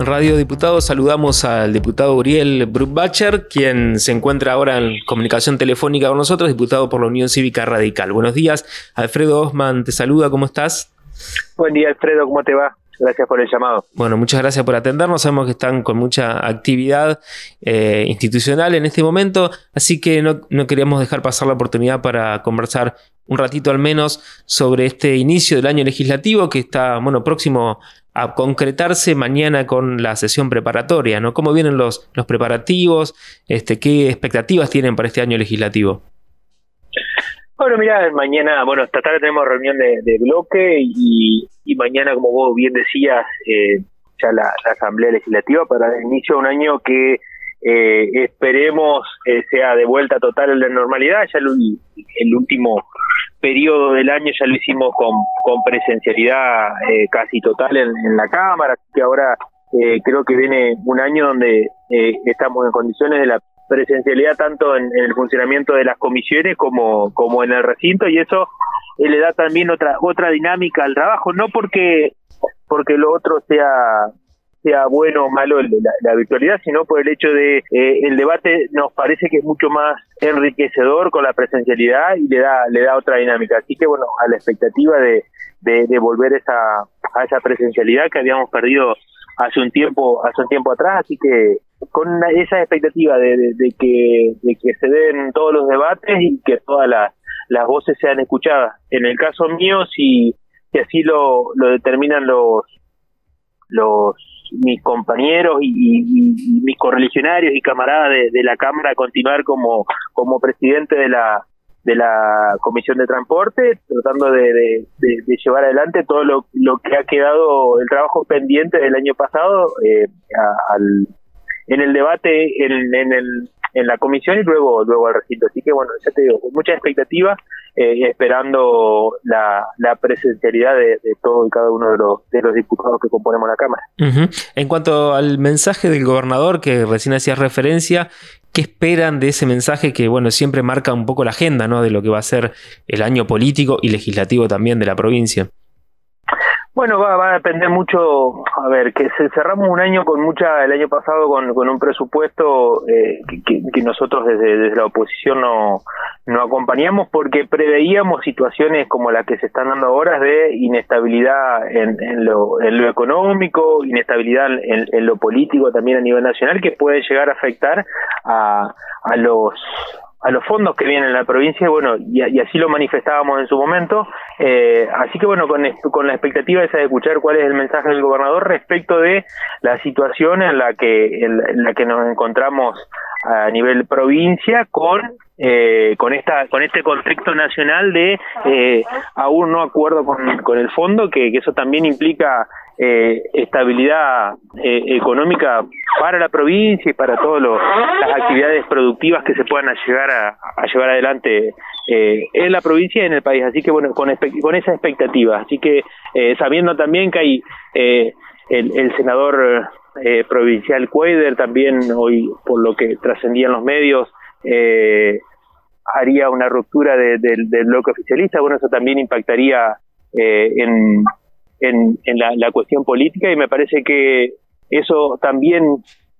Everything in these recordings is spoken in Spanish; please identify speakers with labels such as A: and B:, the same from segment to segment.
A: Radio Diputados saludamos al diputado Uriel Bruckbacher, quien se encuentra ahora en comunicación telefónica con nosotros, diputado por la Unión Cívica Radical. Buenos días, Alfredo Osman te saluda, ¿cómo estás?
B: Buen día, Alfredo, ¿cómo te va? Gracias por el llamado.
A: Bueno, muchas gracias por atendernos. Sabemos que están con mucha actividad eh, institucional en este momento, así que no, no, queríamos dejar pasar la oportunidad para conversar un ratito al menos sobre este inicio del año legislativo que está, bueno, próximo a concretarse mañana con la sesión preparatoria, ¿no? ¿Cómo vienen los, los preparativos? Este, ¿Qué expectativas tienen para este año legislativo?
B: Bueno, mira, mañana, bueno, esta tarde tenemos reunión de, bloque y, mañana, como vos bien decías, eh, ya la, Asamblea Legislativa para el inicio de un año que eh, esperemos eh, sea de vuelta total en la normalidad. Ya el, último periodo del año ya lo hicimos con, con presencialidad casi total en, la Cámara, así que ahora creo que viene un año donde estamos en condiciones de la presencialidad tanto en, el funcionamiento de las comisiones como, como en el recinto y eso eh, le da también otra otra dinámica al trabajo, no porque porque lo otro sea sea bueno o malo la, virtualidad, sino por el hecho de eh, el debate nos parece que es mucho más enriquecedor con la presencialidad y le da le da otra dinámica. Así que bueno, a la expectativa de, de, de volver esa a esa presencialidad que habíamos perdido hace un tiempo hace un tiempo atrás, así que con esa expectativa de, que, de que se den todos los debates y que todas las, las voces sean escuchadas. En el caso mío, si, si así lo, lo determinan los, los mis compañeros y, mis correligionarios y camaradas de, la Cámara continuar como, como presidente de la de la Comisión de Transporte, tratando de, llevar adelante todo lo, lo que ha quedado el trabajo pendiente del año pasado eh, al, en el debate en, en, el, en la comisión y luego luego al recinto. Así que bueno, ya te digo, con mucha expectativa, eh, esperando la, la presencialidad de, todo y cada uno de los, de los diputados que componemos la Cámara.
A: En cuanto al mensaje del gobernador que recién hacías referencia, ¿qué esperan de ese mensaje que bueno siempre marca un poco la agenda ¿no? de lo que va a ser el año político y legislativo también de la provincia?
B: Bueno, va, va a depender mucho, a ver, que cerramos un año con mucha, el año pasado con, con un presupuesto eh, que, nosotros desde, desde, la oposición no, no acompañamos porque preveíamos situaciones como las que se están dando ahora de inestabilidad en, en, lo, en lo económico, inestabilidad en, en lo político también a nivel nacional que puede llegar a afectar a, a los a los fondos que vienen en la provincia, bueno, y, así lo manifestábamos en su momento. Eh, así que bueno, con, con la expectativa esa de escuchar cuál es el mensaje del gobernador respecto de la situación en la que en la que nos encontramos a nivel provincia con eh, con esta con este contexto nacional de eh, aún no acuerdo con, con el fondo que, que eso también implica eh, estabilidad eh, económica para la provincia y para todas las actividades productivas que se puedan llegar a, llevar adelante eh, en la provincia y en el país. Así que bueno, con, con esa expectativa. Así que eh, sabiendo también que hay el, el, senador provincial Cuader también hoy, por lo que trascendía en los medios, haría una ruptura del bloque oficialista. Bueno, eso también impactaría en en, en la, la, cuestión política y me parece que eso también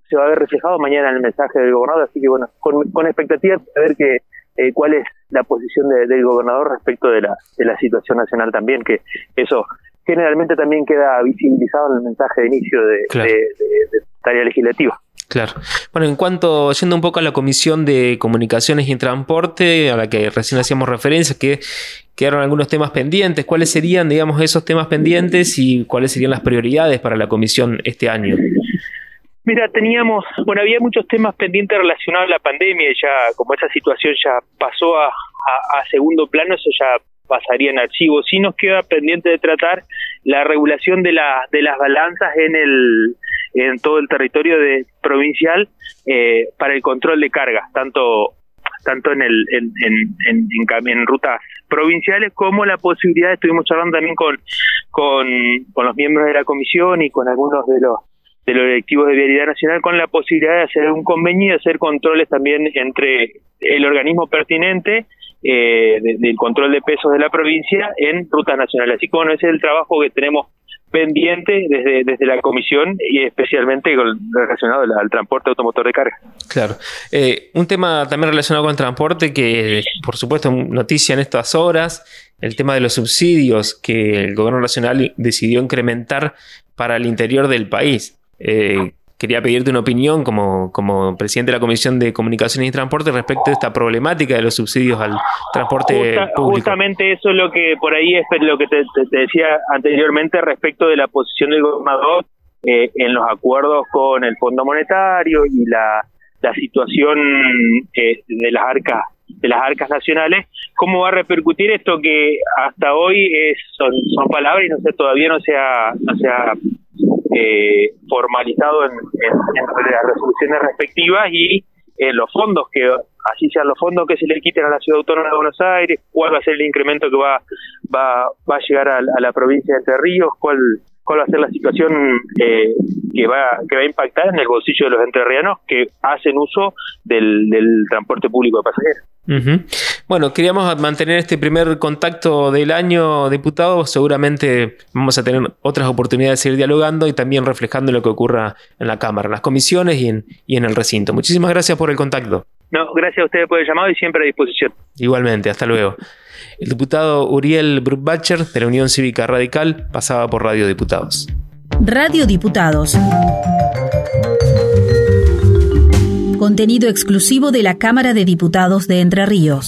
B: se va a ver reflejado mañana en el mensaje del gobernador, así que bueno, con, con expectativa de ver que, eh, cuál es la posición del gobernador respecto de la, de la situación nacional también, que eso generalmente también queda visibilizado en el mensaje de inicio de, de, de tarea legislativa.
A: Claro. Bueno, en cuanto, yendo un poco a la Comisión de Comunicaciones y Transporte, a la que recién hacíamos referencia, que quedaron algunos temas pendientes, ¿cuáles serían, digamos, esos temas pendientes y cuáles serían las prioridades para la Comisión este año?
B: Mira, teníamos, bueno, había muchos temas pendientes relacionados a la pandemia, y ya como esa situación ya pasó a, segundo plano, eso ya pasaría en archivo. Sí nos queda pendiente de tratar la regulación de, la, de las balanzas en el en todo el territorio provincial eh, para el control de cargas, tanto tanto en el en, en, en, en, rutas provinciales como la posibilidad, estuvimos charlando también con, con, con los miembros de la comisión y con algunos de los de los directivos de Vialidad Nacional con la posibilidad de hacer un convenio y hacer controles también entre el organismo pertinente eh, del control de pesos de la provincia en rutas nacionales. Así que bueno, ese es el trabajo que tenemos pendiente desde, desde la comisión y especialmente relacionado al, transporte automotor de carga.
A: Claro. Eh, un tema también relacionado con el transporte que, por supuesto, noticia en estas horas, el tema de los subsidios que el gobierno nacional decidió incrementar para el interior del país. Eh, quería pedirte una opinión como, como presidente de la Comisión de Comunicaciones y Transporte respecto a esta problemática de los subsidios al transporte público.
B: Justamente eso es lo que por ahí es lo que te, decía anteriormente respecto de la posición del gobernador eh, en los acuerdos con el Fondo Monetario y la, la situación eh, de las arcas de las arcas nacionales, ¿cómo va a repercutir esto que hasta hoy es, son, son palabras y no sé, todavía no se ha, no se ha eh, formalizado en, las resoluciones respectivas y en los fondos que así sean los fondos que se le quiten a la ciudad autónoma de Buenos Aires, cuál va a ser el incremento que va va, va a llegar a, la provincia de Entre Ríos, cuál cuál va a ser la situación eh, que va que va a impactar en el bolsillo de los entrerrianos que hacen uso del, transporte público de pasajeros.
A: Bueno, queríamos mantener este primer contacto del año, diputado. Seguramente vamos a tener otras oportunidades de seguir dialogando y también reflejando lo que ocurra en la Cámara, en las comisiones y en, y en el recinto. Muchísimas gracias por el contacto.
B: No, gracias a ustedes por el llamado y siempre a disposición.
A: Igualmente, hasta luego. El diputado Uriel Brutbacher de la Unión Cívica Radical pasaba por Radio Diputados.
C: Radio Diputados. Contenido exclusivo de la Cámara de Diputados de Entre Ríos.